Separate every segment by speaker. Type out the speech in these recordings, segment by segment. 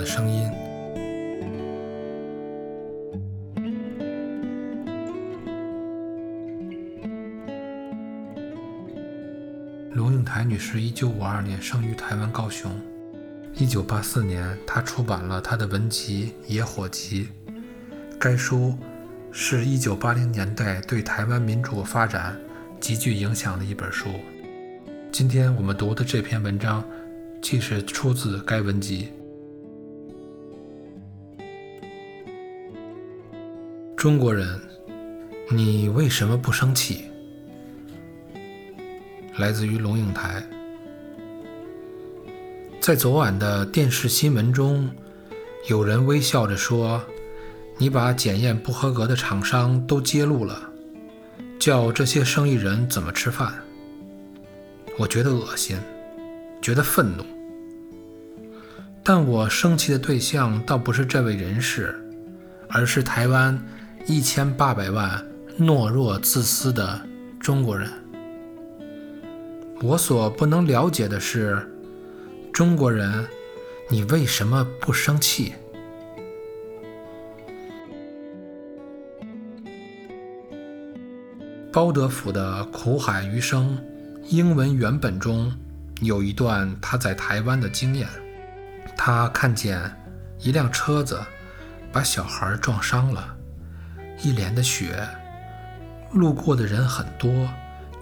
Speaker 1: 的声音。龙应台女士，一九五二年生于台湾高雄。一九八四年，她出版了她的文集《野火集》。该书是一九八零年代对台湾民主发展极具影响的一本书。今天我们读的这篇文章，即是出自该文集。中国人，你为什么不生气？来自于龙应台。在昨晚的电视新闻中，有人微笑着说：“你把检验不合格的厂商都揭露了，叫这些生意人怎么吃饭？”我觉得恶心，觉得愤怒。但我生气的对象倒不是这位人士，而是台湾一千八百万懦弱自私的中国人。我所不能了解的是，中国人，你为什么不生气？包德甫的《苦海余生》英文原本中有一段他在台湾的经验：他看见一辆车子把小孩撞伤了，一脸的血，路过的人很多。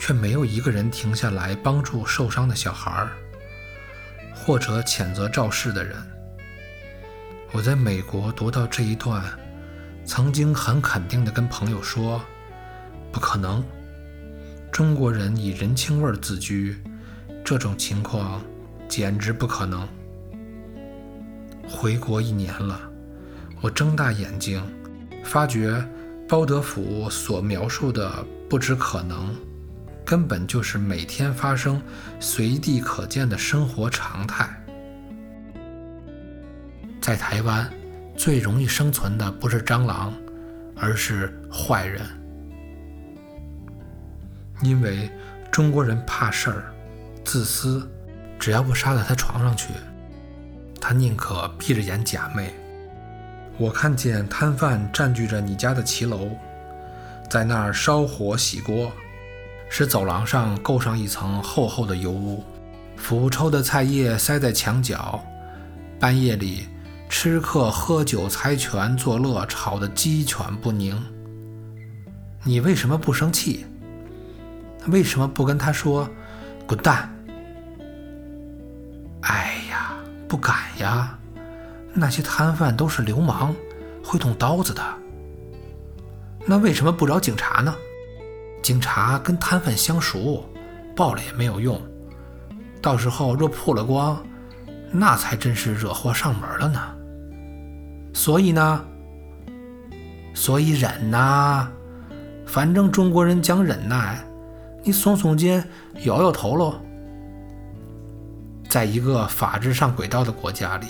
Speaker 1: 却没有一个人停下来帮助受伤的小孩儿，或者谴责肇事的人。我在美国读到这一段，曾经很肯定地跟朋友说：“不可能，中国人以人情味自居，这种情况简直不可能。”回国一年了，我睁大眼睛，发觉包德甫所描述的不知可能。根本就是每天发生、随地可见的生活常态。在台湾，最容易生存的不是蟑螂，而是坏人。因为中国人怕事儿、自私，只要不杀到他床上去，他宁可闭着眼假寐。我看见摊贩占据着你家的骑楼，在那儿烧火洗锅。使走廊上垢上一层厚厚的油污，腐臭的菜叶塞在墙角，半夜里吃客喝酒猜拳作乐，吵得鸡犬不宁。你为什么不生气？为什么不跟他说滚蛋？哎呀，不敢呀！那些摊贩都是流氓，会动刀子的。那为什么不找警察呢？警察跟摊贩相熟，报了也没有用。到时候若曝了光，那才真是惹祸上门了呢。所以呢，所以忍呐，反正中国人讲忍耐，你耸耸肩，摇摇头喽。在一个法治上轨道的国家里，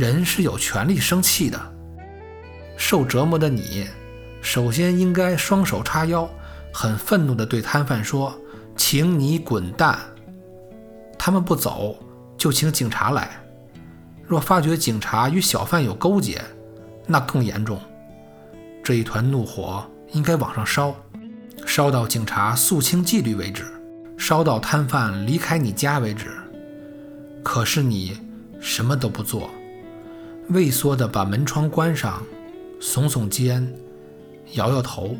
Speaker 1: 人是有权利生气的。受折磨的你，首先应该双手叉腰。很愤怒地对摊贩说：“请你滚蛋！”他们不走，就请警察来。若发觉警察与小贩有勾结，那更严重。这一团怒火应该往上烧，烧到警察肃清纪律为止，烧到摊贩离开你家为止。可是你什么都不做，畏缩地把门窗关上，耸耸肩，摇摇头。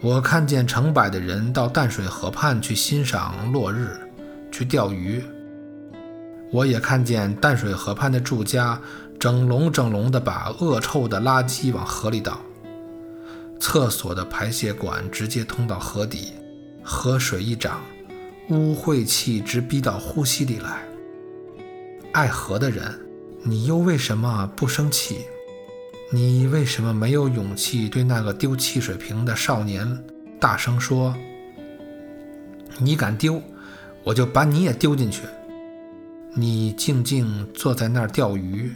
Speaker 1: 我看见成百的人到淡水河畔去欣赏落日，去钓鱼。我也看见淡水河畔的住家整笼整笼地把恶臭的垃圾往河里倒，厕所的排泄管直接通到河底，河水一涨，污秽气直逼到呼吸里来。爱河的人，你又为什么不生气？你为什么没有勇气对那个丢汽水瓶的少年大声说：“你敢丢，我就把你也丢进去。”你静静坐在那儿钓鱼，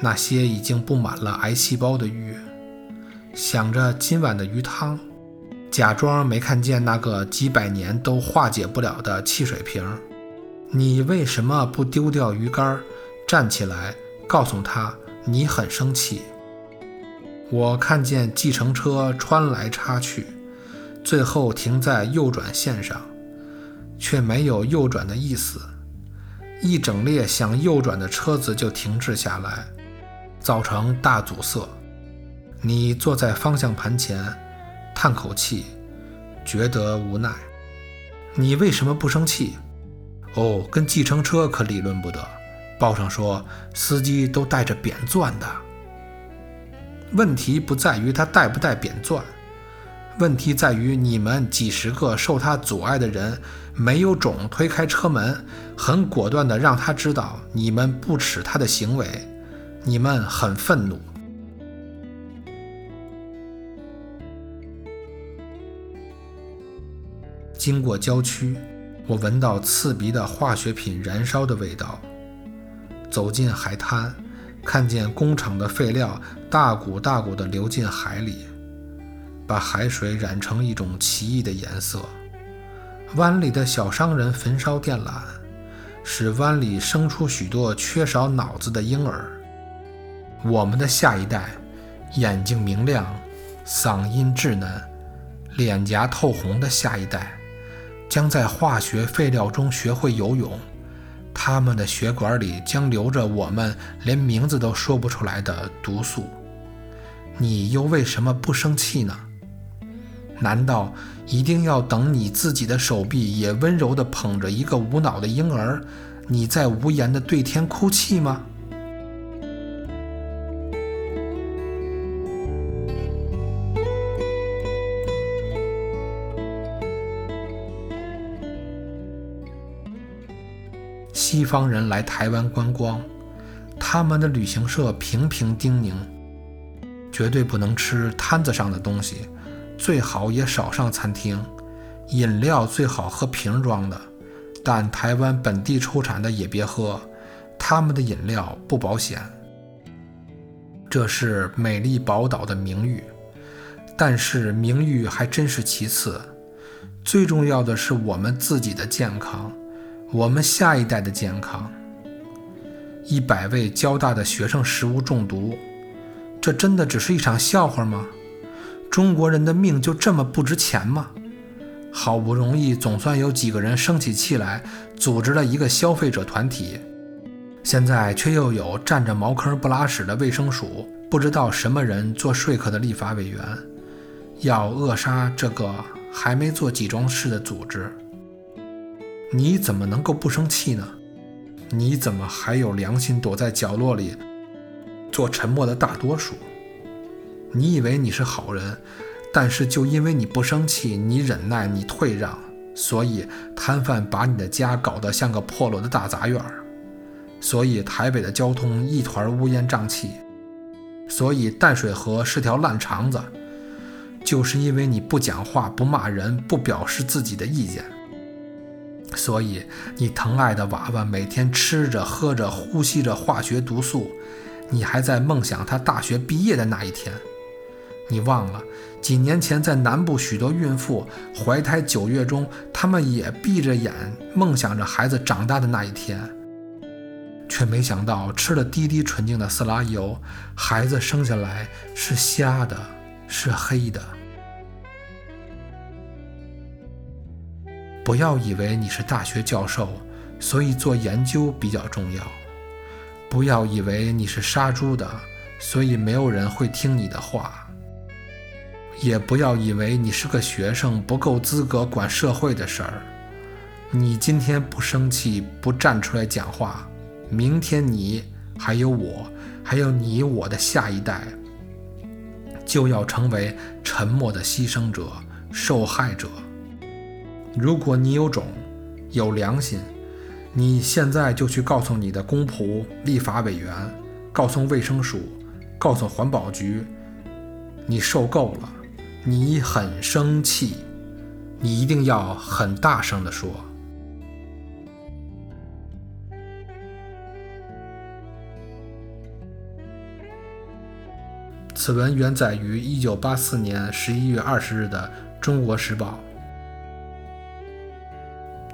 Speaker 1: 那些已经布满了癌细胞的鱼，想着今晚的鱼汤，假装没看见那个几百年都化解不了的汽水瓶。你为什么不丢掉鱼竿，站起来告诉他你很生气？我看见计程车穿来插去，最后停在右转线上，却没有右转的意思。一整列想右转的车子就停滞下来，造成大阻塞。你坐在方向盘前，叹口气，觉得无奈。你为什么不生气？哦，跟计程车可理论不得。报上说司机都带着扁钻的。问题不在于他带不带扁钻，问题在于你们几十个受他阻碍的人没有种推开车门，很果断的让他知道你们不耻他的行为，你们很愤怒。经过郊区，我闻到刺鼻的化学品燃烧的味道，走进海滩。看见工厂的废料大股大股地流进海里，把海水染成一种奇异的颜色。湾里的小商人焚烧电缆，使湾里生出许多缺少脑子的婴儿。我们的下一代，眼睛明亮，嗓音稚嫩，脸颊透红的下一代，将在化学废料中学会游泳。他们的血管里将流着我们连名字都说不出来的毒素，你又为什么不生气呢？难道一定要等你自己的手臂也温柔地捧着一个无脑的婴儿，你在无言地对天哭泣吗？西方人来台湾观光，他们的旅行社频频叮咛：绝对不能吃摊子上的东西，最好也少上餐厅。饮料最好喝瓶装的，但台湾本地出产的也别喝，他们的饮料不保险。这是美丽宝岛的名誉，但是名誉还真是其次，最重要的是我们自己的健康。我们下一代的健康。一百位交大的学生食物中毒，这真的只是一场笑话吗？中国人的命就这么不值钱吗？好不容易总算有几个人生起气来，组织了一个消费者团体，现在却又有占着茅坑不拉屎的卫生署，不知道什么人做说客的立法委员，要扼杀这个还没做几桩事的组织。你怎么能够不生气呢？你怎么还有良心躲在角落里做沉默的大多数？你以为你是好人，但是就因为你不生气，你忍耐，你退让，所以摊贩把你的家搞得像个破落的大杂院儿，所以台北的交通一团乌烟瘴气，所以淡水河是条烂肠子，就是因为你不讲话、不骂人、不表示自己的意见。所以，你疼爱的娃娃每天吃着、喝着、呼吸着化学毒素，你还在梦想他大学毕业的那一天。你忘了几年前在南部许多孕妇怀胎九月中，他们也闭着眼梦想着孩子长大的那一天，却没想到吃了滴滴纯净的色拉油，孩子生下来是瞎的，是黑的。不要以为你是大学教授，所以做研究比较重要；不要以为你是杀猪的，所以没有人会听你的话；也不要以为你是个学生，不够资格管社会的事儿。你今天不生气，不站出来讲话，明天你还有我，还有你我的下一代，就要成为沉默的牺牲者、受害者。如果你有种，有良心，你现在就去告诉你的公仆、立法委员，告诉卫生署，告诉环保局，你受够了，你很生气，你一定要很大声地说。此文原载于一九八四年十一月二十日的《中国时报》。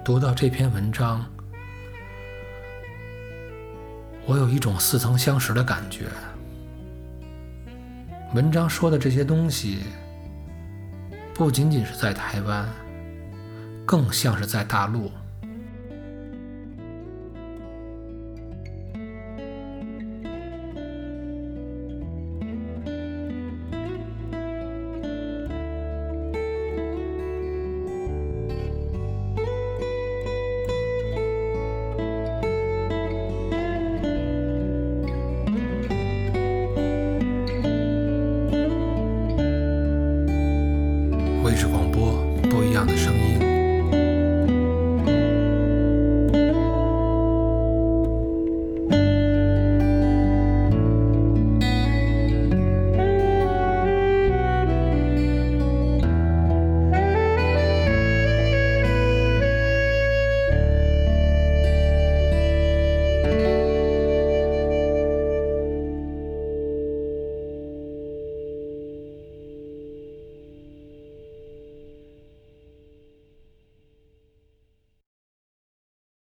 Speaker 1: 读到这篇文章我有一种似曾相识的感觉。文章说的这些东西不仅仅是在台湾更像是在大陆。不一样的声音。